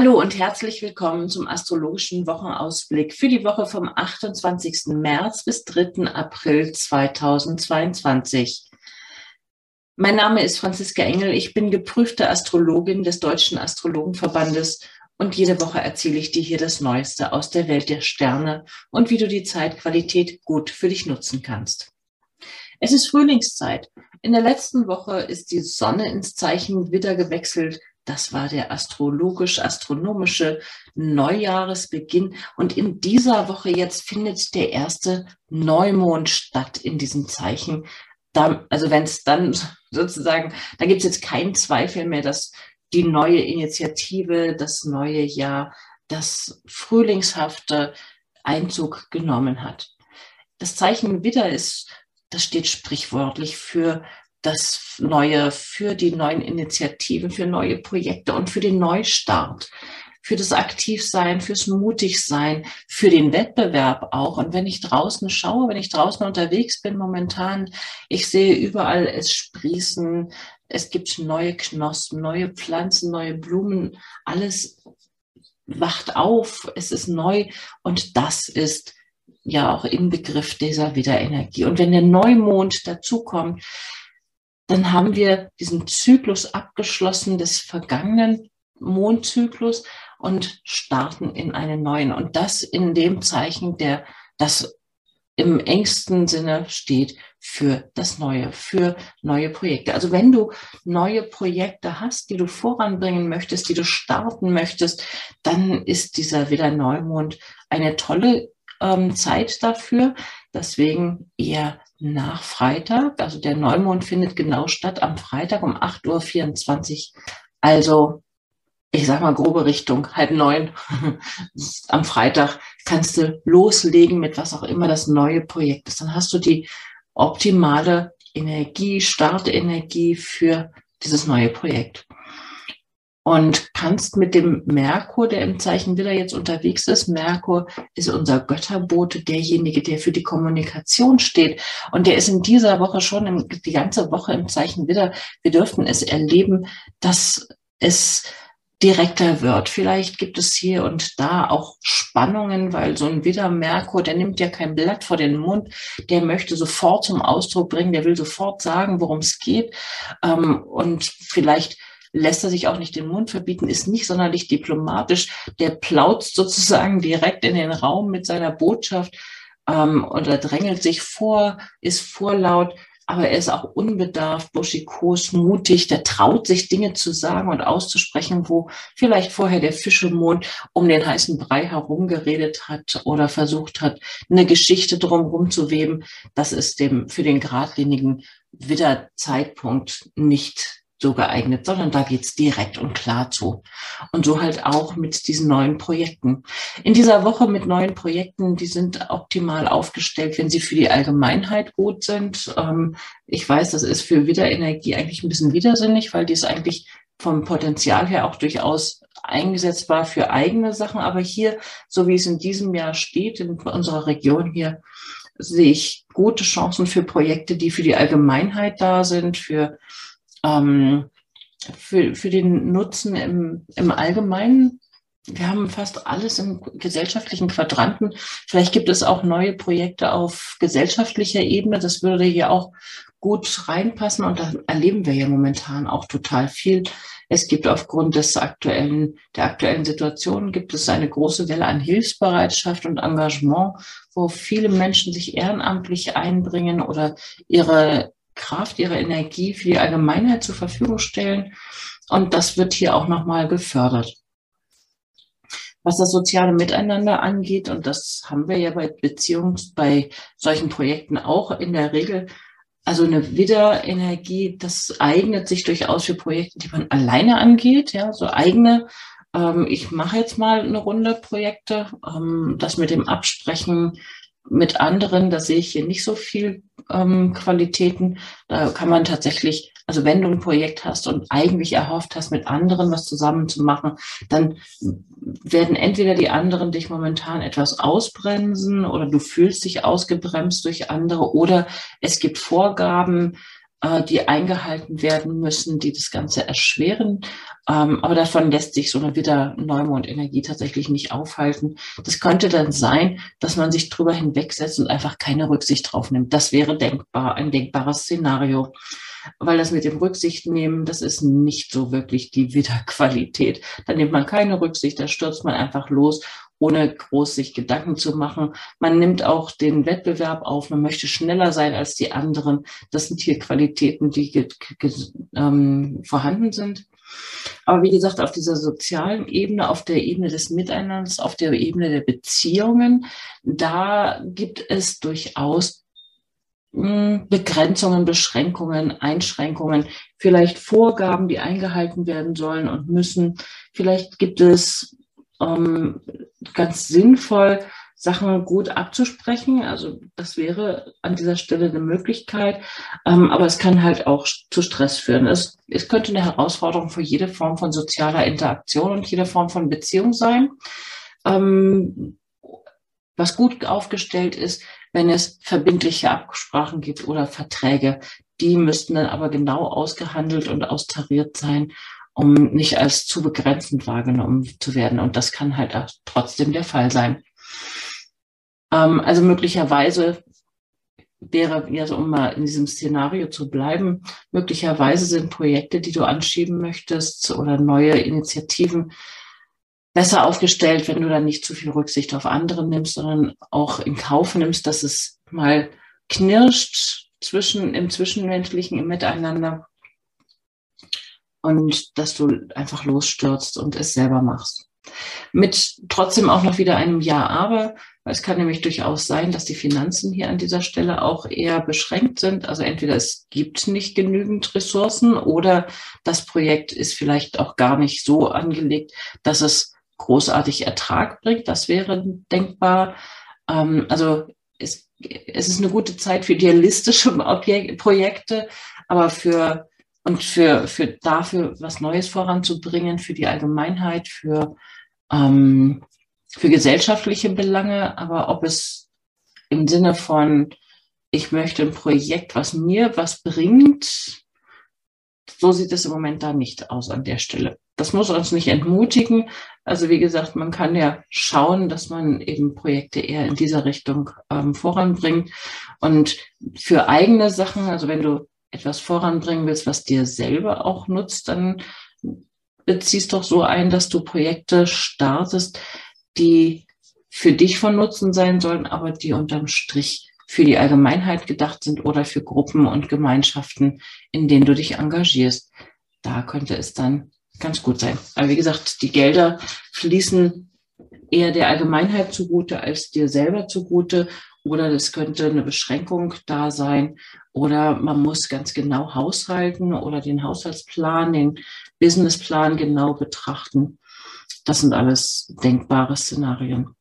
Hallo und herzlich willkommen zum astrologischen Wochenausblick für die Woche vom 28. März bis 3. April 2022. Mein Name ist Franziska Engel. Ich bin geprüfte Astrologin des Deutschen Astrologenverbandes und jede Woche erzähle ich dir hier das Neueste aus der Welt der Sterne und wie du die Zeitqualität gut für dich nutzen kannst. Es ist Frühlingszeit. In der letzten Woche ist die Sonne ins Zeichen Widder gewechselt. Das war der astrologisch-astronomische Neujahresbeginn. Und in dieser Woche jetzt findet der erste Neumond statt in diesem Zeichen. Da, also wenn es dann sozusagen, da gibt es jetzt keinen Zweifel mehr, dass die neue Initiative, das neue Jahr, das frühlingshafte Einzug genommen hat. Das Zeichen Widder ist, das steht sprichwörtlich für das Neue, für die neuen Initiativen, für neue Projekte und für den Neustart, für das Aktivsein, fürs Mutigsein, für den Wettbewerb auch. Und wenn ich draußen schaue, wenn ich draußen unterwegs bin momentan, ich sehe überall es sprießen, es gibt neue Knospen, neue Pflanzen, neue Blumen, alles wacht auf, es ist neu und das ist ja auch im Begriff dieser Wiederenergie. Und wenn der Neumond dazukommt, dann haben wir diesen Zyklus abgeschlossen des vergangenen Mondzyklus und starten in einen neuen. Und das in dem Zeichen, der das im engsten Sinne steht für das Neue, für neue Projekte. Also wenn du neue Projekte hast, die du voranbringen möchtest, die du starten möchtest, dann ist dieser wieder Neumond eine tolle ähm, Zeit dafür. Deswegen eher nach Freitag. Also der Neumond findet genau statt am Freitag um 8.24 Uhr. Also ich sag mal grobe Richtung, halb neun am Freitag kannst du loslegen mit was auch immer das neue Projekt ist. Dann hast du die optimale Energie, Startenergie für dieses neue Projekt und kannst mit dem Merkur, der im Zeichen Widder jetzt unterwegs ist, Merkur ist unser Götterbote, derjenige, der für die Kommunikation steht. Und der ist in dieser Woche schon im, die ganze Woche im Zeichen Widder. Wir dürften es erleben, dass es direkter wird. Vielleicht gibt es hier und da auch Spannungen, weil so ein Widder Merkur, der nimmt ja kein Blatt vor den Mund, der möchte sofort zum Ausdruck bringen, der will sofort sagen, worum es geht. Ähm, und vielleicht lässt er sich auch nicht den Mund verbieten, ist nicht sonderlich diplomatisch. Der plautzt sozusagen direkt in den Raum mit seiner Botschaft ähm, oder drängelt sich vor, ist vorlaut, aber er ist auch unbedarft, buschikos, mutig, der traut sich Dinge zu sagen und auszusprechen, wo vielleicht vorher der Fischemond um den heißen Brei herumgeredet hat oder versucht hat, eine Geschichte drumherum zu weben. Das ist dem für den geradlinigen Widderzeitpunkt nicht so geeignet, sondern da geht's direkt und klar zu. Und so halt auch mit diesen neuen Projekten. In dieser Woche mit neuen Projekten, die sind optimal aufgestellt, wenn sie für die Allgemeinheit gut sind. Ähm, ich weiß, das ist für Wiederenergie eigentlich ein bisschen widersinnig, weil die ist eigentlich vom Potenzial her auch durchaus eingesetzbar für eigene Sachen. Aber hier, so wie es in diesem Jahr steht, in unserer Region hier, sehe ich gute Chancen für Projekte, die für die Allgemeinheit da sind, für ähm, für, für den Nutzen im, im Allgemeinen. Wir haben fast alles im gesellschaftlichen Quadranten. Vielleicht gibt es auch neue Projekte auf gesellschaftlicher Ebene. Das würde hier auch gut reinpassen. Und da erleben wir ja momentan auch total viel. Es gibt aufgrund des aktuellen, der aktuellen Situation gibt es eine große Welle an Hilfsbereitschaft und Engagement, wo viele Menschen sich ehrenamtlich einbringen oder ihre Kraft, ihre Energie für die Allgemeinheit zur Verfügung stellen. Und das wird hier auch nochmal gefördert. Was das soziale Miteinander angeht, und das haben wir ja bei Beziehungs-, bei solchen Projekten auch in der Regel, also eine Wiederenergie, das eignet sich durchaus für Projekte, die man alleine angeht, ja, so eigene. Ähm, ich mache jetzt mal eine Runde Projekte, ähm, das mit dem Absprechen mit anderen, da sehe ich hier nicht so viel ähm, Qualitäten. Da kann man tatsächlich, also wenn du ein Projekt hast und eigentlich erhofft hast, mit anderen was zusammen zu machen, dann werden entweder die anderen dich momentan etwas ausbremsen oder du fühlst dich ausgebremst durch andere oder es gibt Vorgaben, äh, die eingehalten werden müssen, die das Ganze erschweren. Ähm, aber davon lässt sich so eine wieder Neumondenergie tatsächlich nicht aufhalten. Das könnte dann sein, dass man sich drüber hinwegsetzt und einfach keine Rücksicht drauf nimmt. Das wäre denkbar, ein denkbares Szenario. Weil das mit dem Rücksicht nehmen, das ist nicht so wirklich die Wiederqualität. Da nimmt man keine Rücksicht, da stürzt man einfach los ohne groß sich Gedanken zu machen. Man nimmt auch den Wettbewerb auf, man möchte schneller sein als die anderen. Das sind hier Qualitäten, die ähm, vorhanden sind. Aber wie gesagt, auf dieser sozialen Ebene, auf der Ebene des Miteinanders, auf der Ebene der Beziehungen, da gibt es durchaus hm, Begrenzungen, Beschränkungen, Einschränkungen, vielleicht Vorgaben, die eingehalten werden sollen und müssen. Vielleicht gibt es ähm, ganz sinnvoll, Sachen gut abzusprechen. Also das wäre an dieser Stelle eine Möglichkeit. Ähm, aber es kann halt auch zu Stress führen. Es, es könnte eine Herausforderung für jede Form von sozialer Interaktion und jede Form von Beziehung sein. Ähm, was gut aufgestellt ist, wenn es verbindliche Absprachen gibt oder Verträge. Die müssten dann aber genau ausgehandelt und austariert sein um nicht als zu begrenzend wahrgenommen zu werden. Und das kann halt auch trotzdem der Fall sein. Ähm, also möglicherweise wäre, also um mal in diesem Szenario zu bleiben, möglicherweise sind Projekte, die du anschieben möchtest oder neue Initiativen besser aufgestellt, wenn du dann nicht zu viel Rücksicht auf andere nimmst, sondern auch in Kauf nimmst, dass es mal knirscht zwischen, im Zwischenmenschlichen, im Miteinander und dass du einfach losstürzt und es selber machst. Mit trotzdem auch noch wieder einem Ja, aber, es kann nämlich durchaus sein, dass die Finanzen hier an dieser Stelle auch eher beschränkt sind. Also entweder es gibt nicht genügend Ressourcen oder das Projekt ist vielleicht auch gar nicht so angelegt, dass es großartig Ertrag bringt. Das wäre denkbar. Ähm, also es, es ist eine gute Zeit für idealistische Projekte, aber für und für, für dafür was Neues voranzubringen, für die Allgemeinheit, für, ähm, für gesellschaftliche Belange, aber ob es im Sinne von, ich möchte ein Projekt, was mir was bringt, so sieht es im Moment da nicht aus an der Stelle. Das muss uns nicht entmutigen. Also wie gesagt, man kann ja schauen, dass man eben Projekte eher in dieser Richtung ähm, voranbringt. Und für eigene Sachen, also wenn du etwas voranbringen willst, was dir selber auch nutzt, dann beziehst doch so ein, dass du Projekte startest, die für dich von Nutzen sein sollen, aber die unterm Strich für die Allgemeinheit gedacht sind oder für Gruppen und Gemeinschaften, in denen du dich engagierst. Da könnte es dann ganz gut sein. Aber wie gesagt, die Gelder fließen eher der Allgemeinheit zugute als dir selber zugute oder es könnte eine Beschränkung da sein oder man muss ganz genau haushalten oder den Haushaltsplan, den Businessplan genau betrachten. Das sind alles denkbare Szenarien.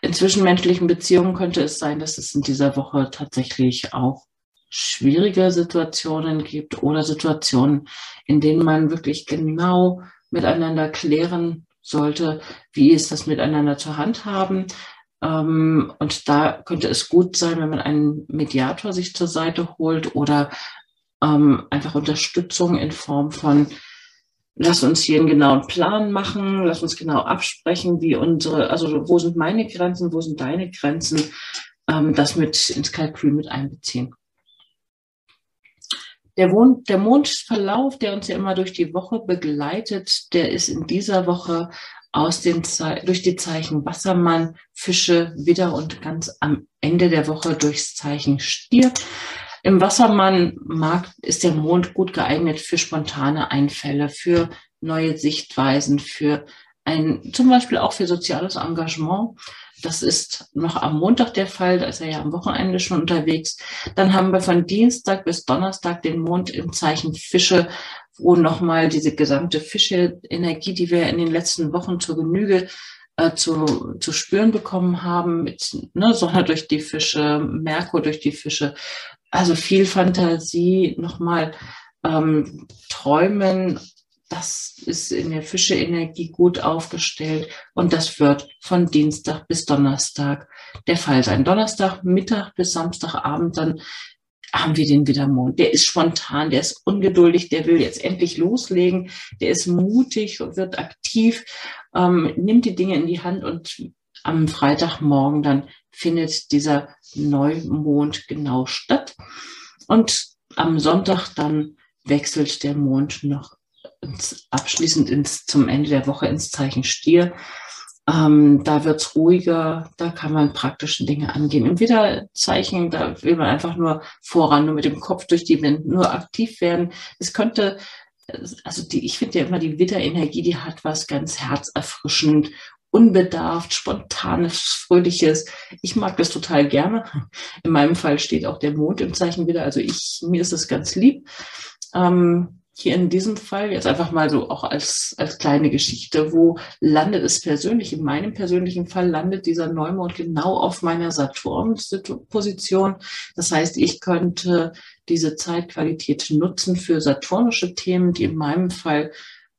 In zwischenmenschlichen Beziehungen könnte es sein, dass es in dieser Woche tatsächlich auch schwierige Situationen gibt oder Situationen, in denen man wirklich genau miteinander klären sollte, wie ist das miteinander zu handhaben, ähm, und da könnte es gut sein, wenn man einen Mediator sich zur Seite holt oder ähm, einfach Unterstützung in Form von, lass uns hier einen genauen Plan machen, lass uns genau absprechen, wie unsere, also wo sind meine Grenzen, wo sind deine Grenzen, ähm, das mit ins Kalkül mit einbeziehen. Der, Mond, der Mondverlauf, der uns ja immer durch die Woche begleitet, der ist in dieser Woche aus den Ze durch die Zeichen Wassermann, Fische, Widder und ganz am Ende der Woche durchs Zeichen Stier. Im Wassermann-Markt ist der Mond gut geeignet für spontane Einfälle, für neue Sichtweisen, für ein, zum Beispiel auch für soziales Engagement. Das ist noch am Montag der Fall, da ist er ja am Wochenende schon unterwegs. Dann haben wir von Dienstag bis Donnerstag den Mond im Zeichen Fische, wo nochmal diese gesamte Fische-Energie, die wir in den letzten Wochen zur Genüge äh, zu, zu spüren bekommen haben, mit ne, Sonne durch die Fische, Merkur durch die Fische, also viel Fantasie, nochmal ähm, träumen, das ist in der Fische-Energie gut aufgestellt und das wird von Dienstag bis Donnerstag der Fall sein. Donnerstag Mittag bis Samstagabend dann haben wir den Widermond. Der ist spontan, der ist ungeduldig, der will jetzt endlich loslegen, der ist mutig und wird aktiv, ähm, nimmt die Dinge in die Hand und am Freitagmorgen dann findet dieser Neumond genau statt. Und am Sonntag dann wechselt der Mond noch ins, abschließend ins, zum Ende der Woche ins Zeichen Stier. Ähm, da wird's ruhiger, da kann man praktische Dinge angehen. Im Widderzeichen, da will man einfach nur voran, nur mit dem Kopf durch die Wind, nur aktiv werden. Es könnte, also die, ich finde ja immer die Widderenergie, die hat was ganz herzerfrischend, unbedarft, spontanes, fröhliches. Ich mag das total gerne. In meinem Fall steht auch der Mond im Zeichen Widder, also ich, mir ist das ganz lieb. Ähm, hier in diesem Fall jetzt einfach mal so auch als, als kleine Geschichte, wo landet es persönlich? In meinem persönlichen Fall landet dieser Neumond genau auf meiner Saturn-Position. Das heißt, ich könnte diese Zeitqualität nutzen für saturnische Themen, die in meinem Fall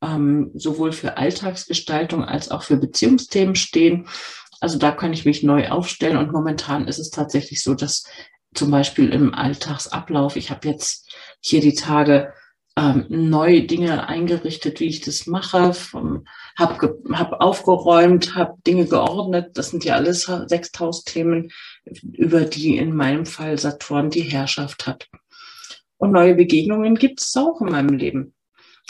ähm, sowohl für Alltagsgestaltung als auch für Beziehungsthemen stehen. Also da kann ich mich neu aufstellen und momentan ist es tatsächlich so, dass zum Beispiel im Alltagsablauf, ich habe jetzt hier die Tage ähm, neue Dinge eingerichtet, wie ich das mache, habe hab aufgeräumt, habe Dinge geordnet. Das sind ja alles 6000 Themen, über die in meinem Fall Saturn die Herrschaft hat. Und neue Begegnungen gibt es auch in meinem Leben.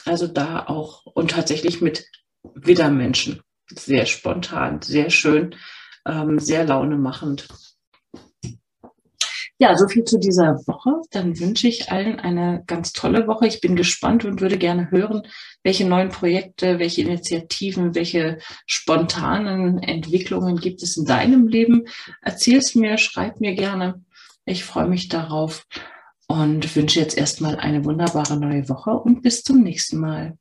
Also da auch und tatsächlich mit Widdermenschen. Sehr spontan, sehr schön, ähm, sehr launemachend. Ja, so viel zu dieser Woche. Dann wünsche ich allen eine ganz tolle Woche. Ich bin gespannt und würde gerne hören, welche neuen Projekte, welche Initiativen, welche spontanen Entwicklungen gibt es in deinem Leben. Erzähl es mir, schreib mir gerne. Ich freue mich darauf und wünsche jetzt erstmal eine wunderbare neue Woche und bis zum nächsten Mal.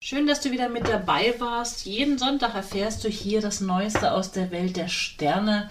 Schön, dass du wieder mit dabei warst. Jeden Sonntag erfährst du hier das Neueste aus der Welt der Sterne.